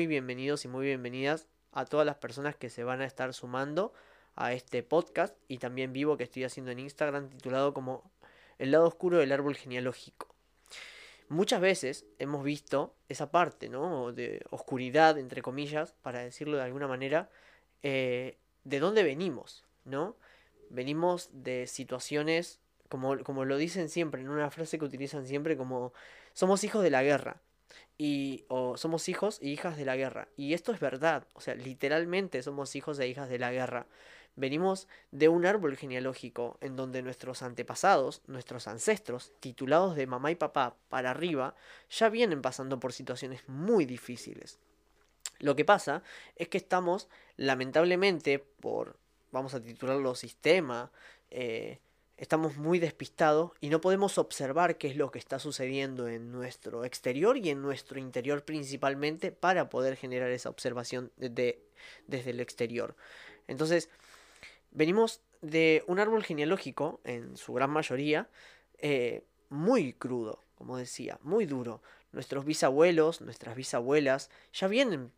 muy bienvenidos y muy bienvenidas a todas las personas que se van a estar sumando a este podcast y también vivo que estoy haciendo en Instagram titulado como El lado oscuro del árbol genealógico. Muchas veces hemos visto esa parte, ¿no? De oscuridad, entre comillas, para decirlo de alguna manera, eh, de dónde venimos, ¿no? Venimos de situaciones, como, como lo dicen siempre, en una frase que utilizan siempre, como somos hijos de la guerra y o somos hijos e hijas de la guerra. Y esto es verdad, o sea, literalmente somos hijos e hijas de la guerra. Venimos de un árbol genealógico en donde nuestros antepasados, nuestros ancestros, titulados de mamá y papá para arriba, ya vienen pasando por situaciones muy difíciles. Lo que pasa es que estamos, lamentablemente, por, vamos a titularlo sistema, eh, estamos muy despistados y no podemos observar qué es lo que está sucediendo en nuestro exterior y en nuestro interior principalmente para poder generar esa observación de, desde el exterior. Entonces, venimos de un árbol genealógico, en su gran mayoría, eh, muy crudo, como decía, muy duro. Nuestros bisabuelos, nuestras bisabuelas, ya vienen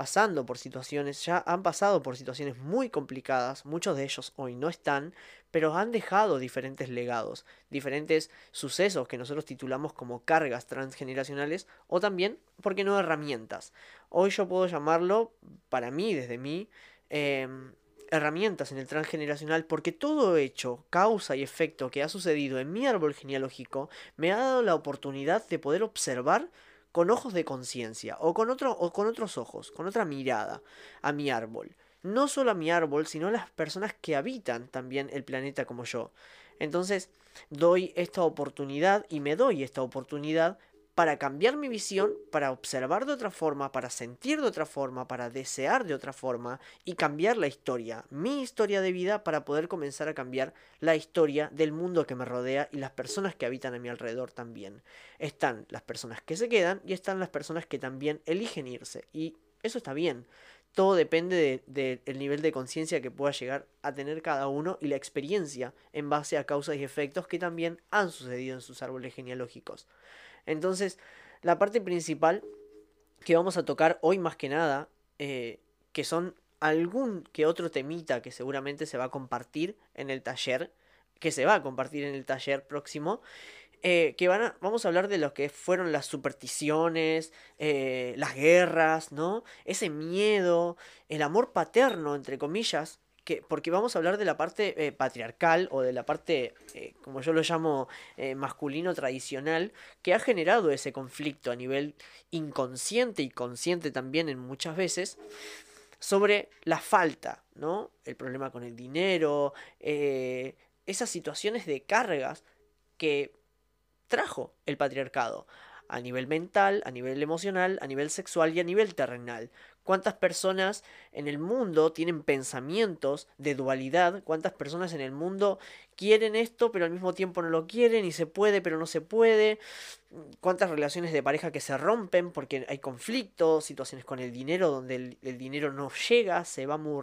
pasando por situaciones, ya han pasado por situaciones muy complicadas, muchos de ellos hoy no están, pero han dejado diferentes legados, diferentes sucesos que nosotros titulamos como cargas transgeneracionales o también, ¿por qué no, herramientas? Hoy yo puedo llamarlo, para mí, desde mí, em, herramientas en el transgeneracional porque todo hecho, causa y efecto que ha sucedido en mi árbol genealógico me ha dado la oportunidad de poder observar con ojos de conciencia o, con o con otros ojos, con otra mirada a mi árbol. No solo a mi árbol, sino a las personas que habitan también el planeta como yo. Entonces, doy esta oportunidad y me doy esta oportunidad para cambiar mi visión, para observar de otra forma, para sentir de otra forma, para desear de otra forma y cambiar la historia, mi historia de vida para poder comenzar a cambiar la historia del mundo que me rodea y las personas que habitan a mi alrededor también. Están las personas que se quedan y están las personas que también eligen irse y eso está bien. Todo depende del nivel de conciencia que pueda llegar a tener cada uno y la experiencia en base a causas y efectos que también han sucedido en sus árboles genealógicos. Entonces, la parte principal que vamos a tocar hoy más que nada, eh, que son algún que otro temita que seguramente se va a compartir en el taller, que se va a compartir en el taller próximo, eh, que van a, vamos a hablar de lo que fueron las supersticiones, eh, las guerras, ¿no? Ese miedo, el amor paterno, entre comillas, porque vamos a hablar de la parte eh, patriarcal o de la parte, eh, como yo lo llamo, eh, masculino tradicional, que ha generado ese conflicto a nivel inconsciente y consciente también en muchas veces sobre la falta, ¿no? El problema con el dinero, esas situaciones de cargas que trajo el patriarcado a nivel mental, a nivel emocional, a nivel sexual y a nivel terrenal. ¿Cuántas personas en el mundo tienen pensamientos de dualidad? ¿Cuántas personas en el mundo quieren esto pero al mismo tiempo no lo quieren y se puede pero no se puede? ¿Cuántas relaciones de pareja que se rompen porque hay conflictos, situaciones con el dinero donde el, dinero no llega, se va muy,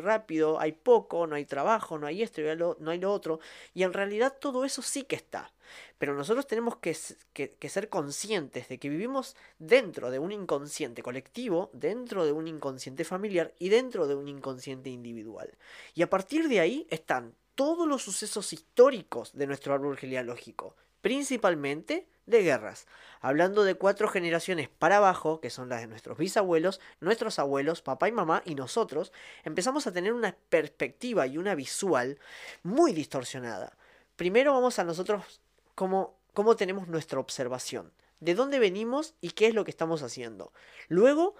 rápido, hay poco, no hay trabajo, no hay esto, no hay lo otro? Y en realidad todo eso sí que está. Pero nosotros tenemos que, ser conscientes de que vivimos dentro de un inconsciente colectivo, dentro de un inconsciente familiar y dentro de un inconsciente individual. Y a partir de ahí están todos los sucesos históricos de nuestro árbol genealógico, principalmente de guerras, hablando de cuatro generaciones para abajo, que son las de nuestros bisabuelos, nuestros abuelos, papá y mamá y nosotros, empezamos a tener una perspectiva y una visual muy distorsionada. Primero vamos a nosotros cómo, tenemos nuestra observación, de dónde venimos y qué es lo que estamos haciendo. Luego,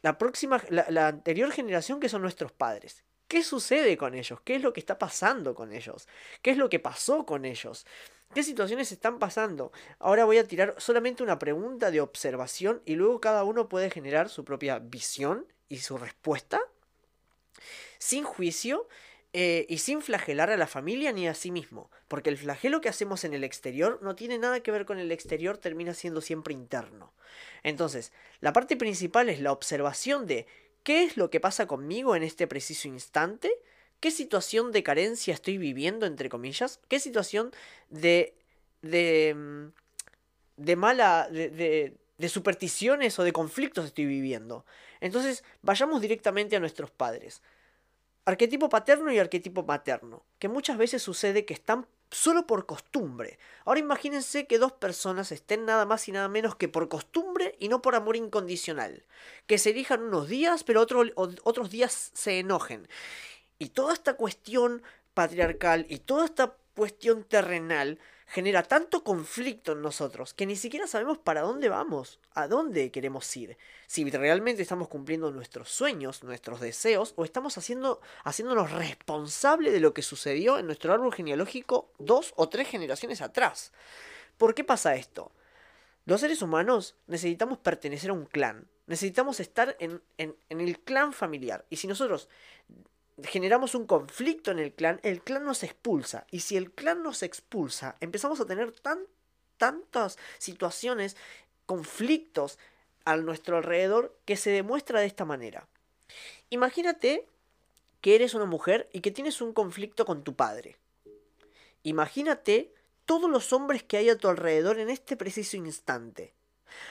la próxima, la, anterior generación que son nuestros padres. ¿Qué sucede con ellos? ¿Qué es lo que está pasando con ellos? ¿Qué es lo que pasó con ellos? ¿Qué situaciones están pasando? Ahora voy a tirar solamente una pregunta de observación y luego cada uno puede generar su propia visión y su respuesta sin juicio eh, y sin flagelar a la familia ni a sí mismo, porque el flagelo que hacemos en el exterior no tiene nada que ver con el exterior, termina siendo siempre interno. Entonces, la parte principal es la observación de qué es lo que pasa conmigo en este preciso instante, qué situación de carencia estoy viviendo, entre comillas, qué situación de... de... Mm, de mala... de, de supersticiones o de conflictos estoy viviendo. Entonces, vayamos directamente a nuestros padres. Arquetipo paterno y arquetipo materno, que muchas veces sucede que están solo por costumbre. Ahora imagínense que dos personas estén nada más y nada menos que por costumbre y no por amor incondicional. Que se elijan unos días, pero otros días se enojen. Y toda esta cuestión patriarcal y toda esta cuestión terrenal genera tanto conflicto en nosotros que ni siquiera sabemos para dónde vamos, a dónde queremos ir, si realmente estamos cumpliendo nuestros sueños, nuestros deseos, o estamos haciendo, haciéndonos responsable de lo que sucedió en nuestro árbol genealógico dos o tres generaciones atrás. ¿Por qué pasa esto? Los seres humanos necesitamos pertenecer a un clan, necesitamos estar en, en el clan familiar, y si nosotros generamos un conflicto en el clan, el clan nos expulsa. Y si el clan nos expulsa, empezamos a tener tan, tantas situaciones, conflictos a nuestro alrededor que se demuestra de esta manera. Imagínate que eres una mujer y que tienes un conflicto con tu padre. Imagínate todos los hombres que hay a tu alrededor en este preciso instante.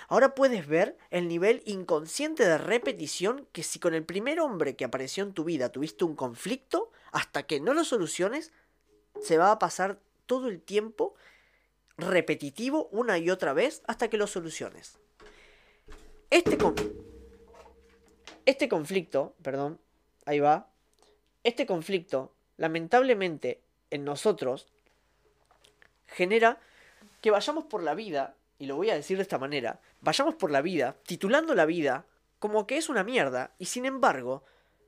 Ahora puedes ver el nivel inconsciente de repetición que si con el primer hombre que apareció en tu vida tuviste un conflicto, hasta que no lo soluciones, se va a pasar todo el tiempo repetitivo una y otra vez hasta que lo soluciones. Este, este conflicto, perdón, ahí va, este conflicto, lamentablemente, en nosotros, genera que vayamos por la vida y lo voy a decir de esta manera, vayamos por la vida titulando la vida como que es una mierda, y sin embargo,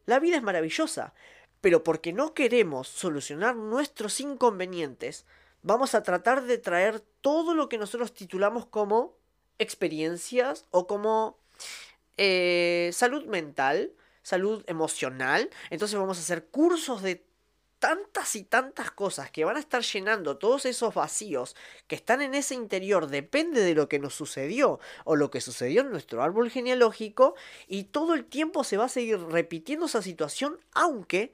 la vida es maravillosa, pero porque no queremos solucionar nuestros inconvenientes, vamos a tratar de traer todo lo que nosotros titulamos como experiencias o como eh, salud mental, salud emocional. Entonces vamos a hacer cursos de tantas y tantas cosas que van a estar llenando todos esos vacíos que están en ese interior, depende de lo que nos sucedió o lo que sucedió en nuestro árbol genealógico, y todo el tiempo se va a seguir repitiendo esa situación, aunque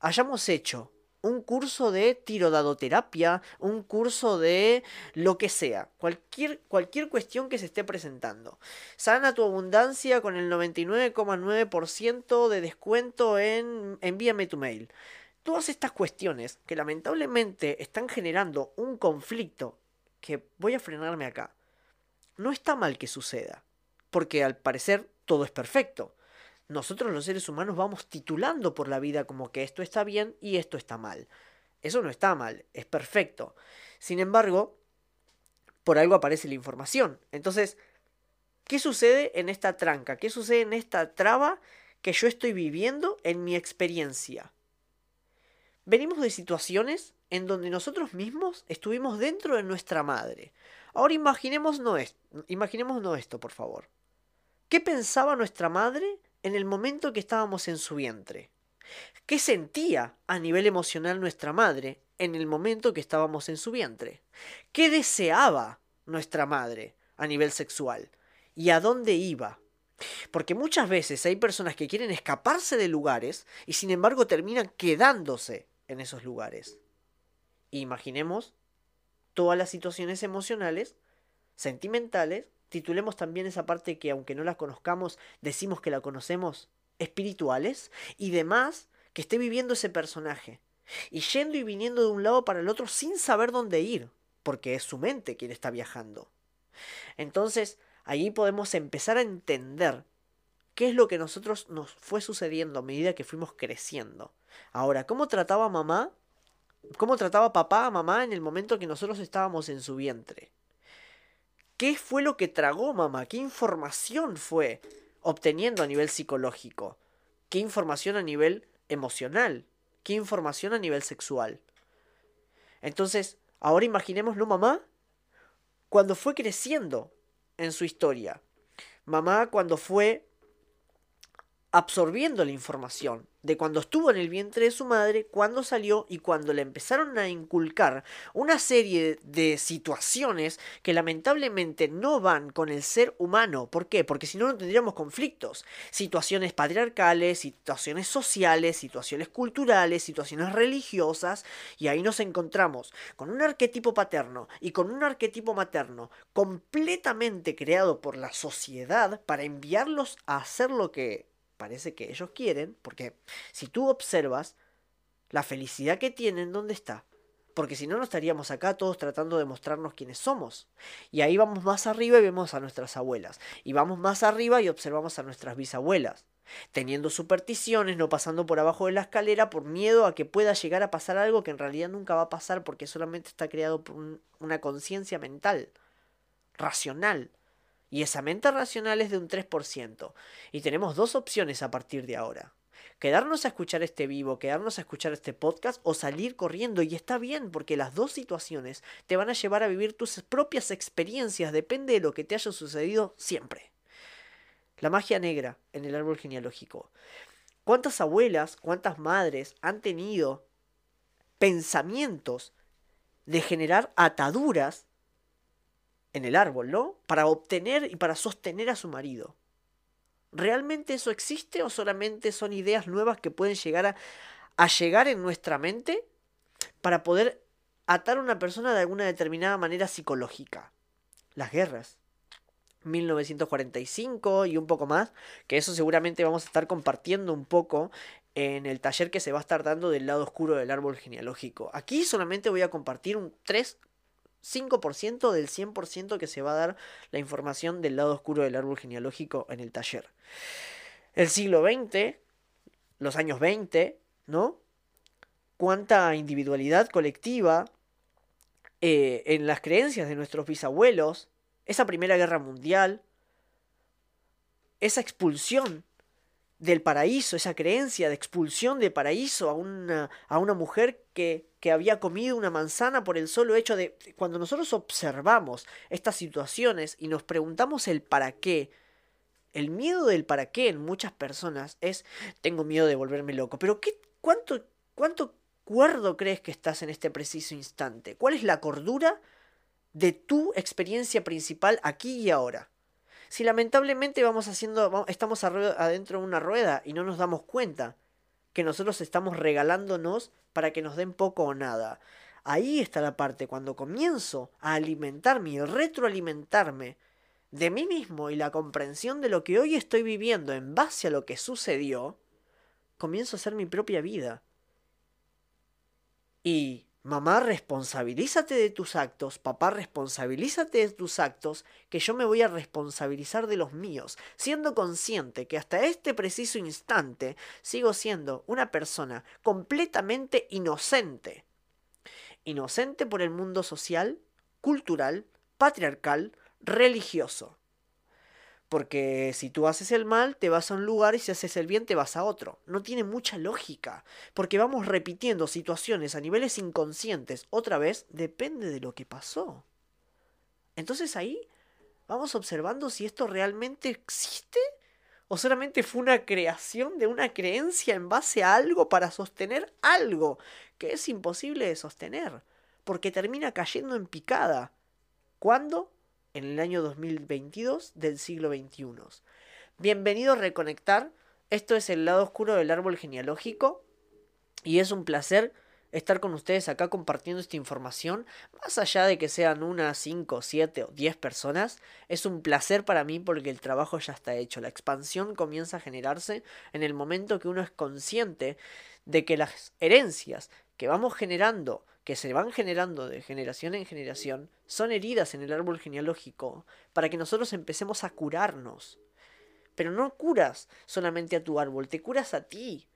hayamos hecho un curso de tirodadoterapia, un curso de lo que sea, cualquier, cualquier cuestión que se esté presentando. Sana tu abundancia con el 99,9% de descuento en envíame tu mail. Todas estas cuestiones que lamentablemente están generando un conflicto que voy a frenarme acá. No está mal que suceda, porque al parecer todo es perfecto. Nosotros los seres humanos vamos titulando por la vida como que esto está bien y esto está mal. Eso no está mal, es perfecto. Sin embargo, por algo aparece la información. Entonces, ¿qué sucede en esta tranca? ¿Qué sucede en esta traba que yo estoy viviendo en mi experiencia? Venimos de situaciones en donde nosotros mismos estuvimos dentro de nuestra madre. Ahora esto, imaginémonos esto, por favor. ¿Qué pensaba nuestra madre en el momento que estábamos en su vientre? ¿Qué sentía a nivel emocional nuestra madre en el momento que estábamos en su vientre? ¿Qué deseaba nuestra madre a nivel sexual? ¿Y a dónde iba? Porque muchas veces hay personas que quieren escaparse de lugares y sin embargo terminan quedándose en esos lugares. Imaginemos todas las situaciones emocionales, sentimentales, titulemos también esa parte que aunque no la conozcamos, decimos que la conocemos, espirituales, y demás que esté viviendo ese personaje. Y yendo y viniendo de un lado para el otro sin saber dónde ir, porque es su mente quien está viajando. Entonces, allí podemos empezar a entender qué es lo que nosotros nos fue sucediendo a medida que fuimos creciendo. Ahora, ¿cómo trataba mamá? ¿Cómo trataba papá a mamá en el momento que nosotros estábamos en su vientre? ¿Qué fue lo que tragó mamá? ¿Qué información fue obteniendo a nivel psicológico? ¿Qué información a nivel emocional? ¿Qué información a nivel sexual? Entonces, ahora imaginémoslo mamá cuando fue creciendo en su historia. Mamá cuando fue absorbiendo la información de cuando estuvo en el vientre de su madre, cuando salió y cuando le empezaron a inculcar una serie de situaciones que lamentablemente no van con el ser humano. ¿Por qué? Porque si no, no tendríamos conflictos. Situaciones patriarcales, situaciones sociales, situaciones culturales, situaciones religiosas, y ahí nos encontramos con un arquetipo paterno y con un arquetipo materno completamente creado por la sociedad para enviarlos a hacer lo que parece que ellos quieren, porque si tú observas la felicidad que tienen, ¿dónde está? Porque si no, no estaríamos acá todos tratando de mostrarnos quiénes somos. Y ahí vamos más arriba y vemos a nuestras abuelas. Y vamos más arriba y observamos a nuestras bisabuelas. Teniendo supersticiones, no pasando por abajo de la escalera por miedo a que pueda llegar a pasar algo que en realidad nunca va a pasar porque solamente está creado por una conciencia mental, racional. Y esa mente racional es de un 3%. Y tenemos dos opciones a partir de ahora. Quedarnos a escuchar este vivo, quedarnos a escuchar este podcast o salir corriendo. Y está bien, porque las dos situaciones te van a llevar a vivir tus propias experiencias. Depende de lo que te haya sucedido siempre. La magia negra en el árbol genealógico. ¿Cuántas abuelas, cuántas madres han tenido pensamientos de generar ataduras en el árbol, ¿no? Para obtener y para sostener a su marido. ¿Realmente eso existe o solamente son ideas nuevas que pueden llegar a, llegar en nuestra mente para poder atar a una persona de alguna determinada manera psicológica? Las guerras. 1945 y un poco más, que eso seguramente vamos a estar compartiendo un poco en el taller que se va a estar dando del lado oscuro del árbol genealógico. Aquí solamente voy a compartir un 3 5% del 100% que se va a dar la información del lado oscuro del árbol genealógico en el taller. El siglo XX, los años 20, ¿no? Cuánta individualidad colectiva eh, en las creencias de nuestros bisabuelos, esa Primera Guerra Mundial, esa expulsión del paraíso, esa creencia de expulsión del paraíso a una, a una mujer que que había comido una manzana por el solo hecho de... Cuando nosotros observamos estas situaciones y nos preguntamos el para qué, el miedo del para qué en muchas personas es, tengo miedo de volverme loco, pero ¿qué, cuánto, ¿cuánto cuerdo crees que estás en este preciso instante? ¿Cuál es la cordura de tu experiencia principal aquí y ahora? Si lamentablemente vamos haciendo, estamos adentro de una rueda y no nos damos cuenta que nosotros estamos regalándonos para que nos den poco o nada. Ahí está la parte, cuando comienzo a alimentarme y retroalimentarme de mí mismo y la comprensión de lo que hoy estoy viviendo en base a lo que sucedió, comienzo a hacer mi propia vida. Y mamá, responsabilízate de tus actos, papá, responsabilízate de tus actos, que yo me voy a responsabilizar de los míos, siendo consciente que hasta este preciso instante sigo siendo una persona completamente inocente. Inocente por el mundo social, cultural, patriarcal, religioso. Porque si tú haces el mal, te vas a un lugar y si haces el bien, te vas a otro. No tiene mucha lógica. Porque vamos repitiendo situaciones a niveles inconscientes. Otra vez, depende de lo que pasó. Entonces ahí vamos observando si esto realmente existe o solamente fue una creación de una creencia en base a algo para sostener algo que es imposible de sostener. Porque termina cayendo en picada. ¿Cuándo? En el año 2022 del siglo XXI. Bienvenido a Reconectar. Esto es el lado oscuro del árbol genealógico y es un placer estar con ustedes acá compartiendo esta información, más allá de que sean una, cinco, siete o diez personas, es un placer para mí porque el trabajo ya está hecho. La expansión comienza a generarse en el momento que uno es consciente de que las herencias que vamos generando que se van generando de generación en generación son heridas en el árbol genealógico para que nosotros empecemos a curarnos. Pero no curas solamente a tu árbol, te curas a ti.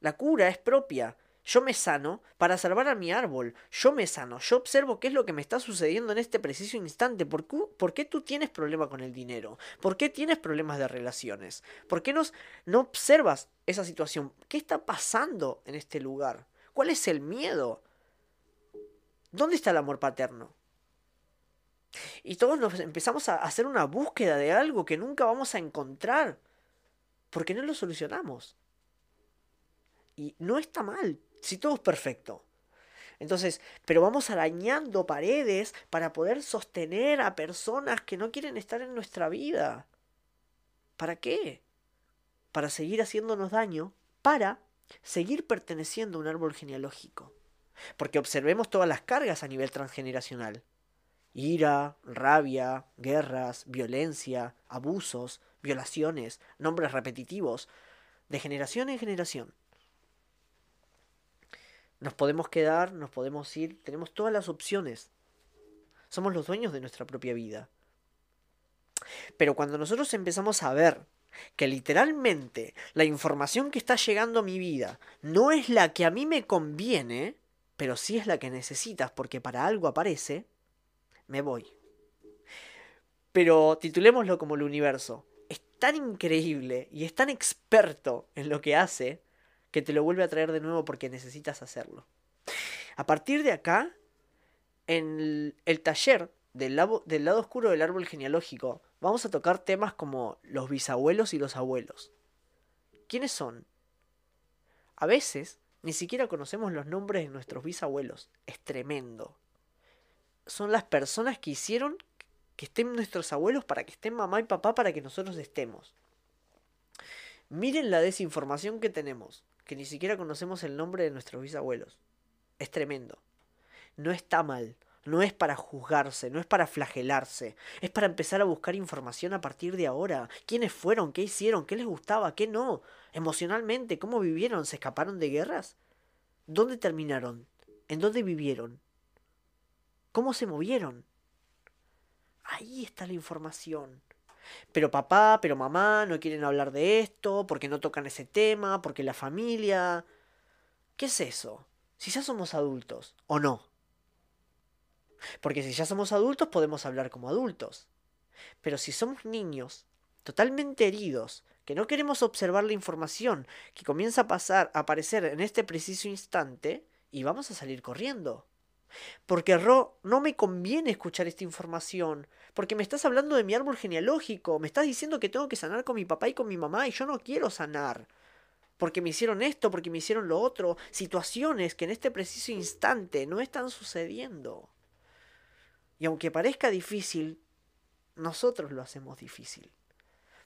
La cura es propia. Yo me sano para salvar a mi árbol. Yo me sano. Yo observo qué es lo que me está sucediendo en este preciso instante. ¿Por qué, por qué tú tienes problemas con el dinero? ¿Por qué tienes problemas de relaciones? ¿Por qué no observas esa situación? ¿Qué está pasando en este lugar? ¿Cuál es el miedo? ¿Dónde está el amor paterno? Y todos nos empezamos a hacer una búsqueda de algo que nunca vamos a encontrar. Porque no lo solucionamos. Y no está mal, si todo es perfecto. Entonces, pero vamos arañando paredes para poder sostener a personas que no quieren estar en nuestra vida. ¿Para qué? Para seguir haciéndonos daño, para seguir perteneciendo a un árbol genealógico. Porque observemos todas las cargas a nivel transgeneracional. Ira, rabia, guerras, violencia, abusos, violaciones, nombres repetitivos, de generación en generación. Nos podemos quedar, nos podemos ir, tenemos todas las opciones. Somos los dueños de nuestra propia vida. Pero cuando nosotros empezamos a ver que literalmente la información que está llegando a mi vida no es la que a mí me conviene, pero sí es la que necesitas porque para algo aparece, me voy. Pero titulémoslo como el universo. Es tan increíble y es tan experto en lo que hace que te lo vuelve a traer de nuevo porque necesitas hacerlo. A partir de acá, en el, taller del del lado oscuro del árbol genealógico, vamos a tocar temas como los bisabuelos y los abuelos. ¿Quiénes son? A veces ni siquiera conocemos los nombres de nuestros bisabuelos. Es tremendo. Son las personas que hicieron que estén nuestros abuelos para que estén mamá y papá para que nosotros estemos. Miren la desinformación que tenemos que ni siquiera conocemos el nombre de nuestros bisabuelos. Es tremendo. No está mal, no es para juzgarse, no es para flagelarse, es para empezar a buscar información a partir de ahora. ¿Quiénes fueron? ¿Qué hicieron? ¿Qué les gustaba? ¿Qué no? Emocionalmente, ¿cómo vivieron? ¿Se escaparon de guerras? ¿Dónde terminaron? ¿En dónde vivieron? ¿Cómo se movieron? Ahí está la información. Pero papá, pero mamá no quieren hablar de esto, porque no tocan ese tema, porque la familia... ¿Qué es eso? Si ya somos adultos, ¿o no? Porque si ya somos adultos podemos hablar como adultos. Pero si somos niños, totalmente heridos, que no queremos observar la información que comienza a pasar, a aparecer en este preciso instante, y vamos a salir corriendo. Porque Ro, no me conviene escuchar esta información, porque me estás hablando de mi árbol genealógico, me estás diciendo que tengo que sanar con mi papá y con mi mamá, y yo no quiero sanar. Porque me hicieron esto, porque me hicieron lo otro, situaciones que en este preciso instante no están sucediendo. Y aunque parezca difícil, nosotros lo hacemos difícil.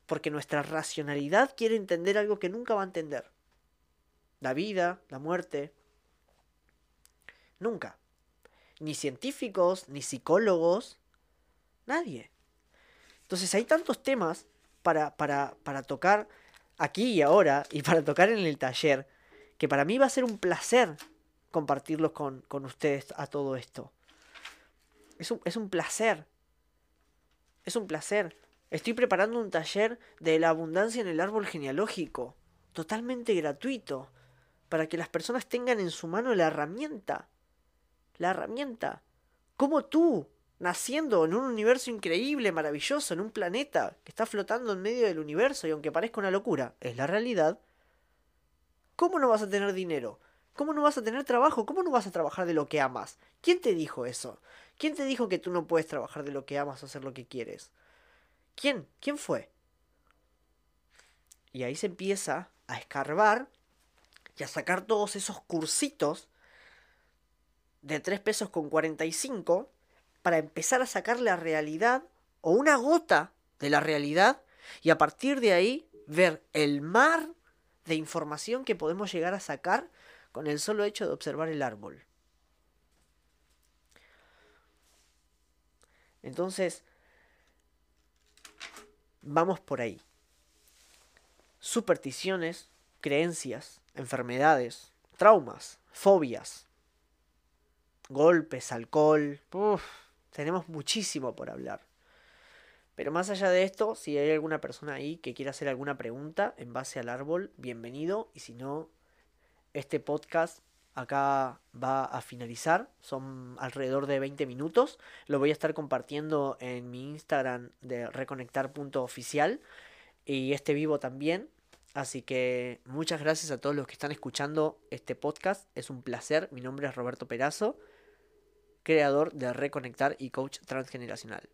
Porque nuestra racionalidad quiere entender algo que nunca va a entender. La vida, la muerte. Nunca ni científicos, ni psicólogos, nadie. Entonces hay tantos temas para, para, para tocar aquí y ahora y para tocar en el taller que para mí va a ser un placer compartirlos con, con ustedes a todo esto. Es un, es un placer. Es un placer. Estoy preparando un taller de la abundancia en el árbol genealógico, totalmente gratuito, para que las personas tengan en su mano la herramienta la herramienta. Como tú, naciendo en un universo increíble, maravilloso, en un planeta que está flotando en medio del universo y aunque parezca una locura, es la realidad, ¿cómo no vas a tener dinero? ¿Cómo no vas a tener trabajo? ¿Cómo no vas a trabajar de lo que amas? ¿Quién te dijo eso? ¿Quién te dijo que tú no puedes trabajar de lo que amas o hacer lo que quieres? ¿Quién? ¿Quién fue? Y ahí se empieza a escarbar y a sacar todos esos cursitos de 3 pesos con 45 para empezar a sacar la realidad o una gota de la realidad y a partir de ahí ver el mar de información que podemos llegar a sacar con el solo hecho de observar el árbol. Entonces, vamos por ahí. Supersticiones, creencias, enfermedades, traumas, fobias, golpes, alcohol. tenemos muchísimo por hablar. Pero más allá de esto, si hay alguna persona ahí que quiera hacer alguna pregunta en base al árbol, bienvenido. Y si no, este podcast acá va a finalizar. Son alrededor de 20 minutos. Lo voy a estar compartiendo en mi Instagram de reconectar.oficial. Y este vivo también. Así que muchas gracias a todos los que están escuchando este podcast. Es un placer. Mi nombre es Roberto Perazo creador de Reconectar y coach transgeneracional.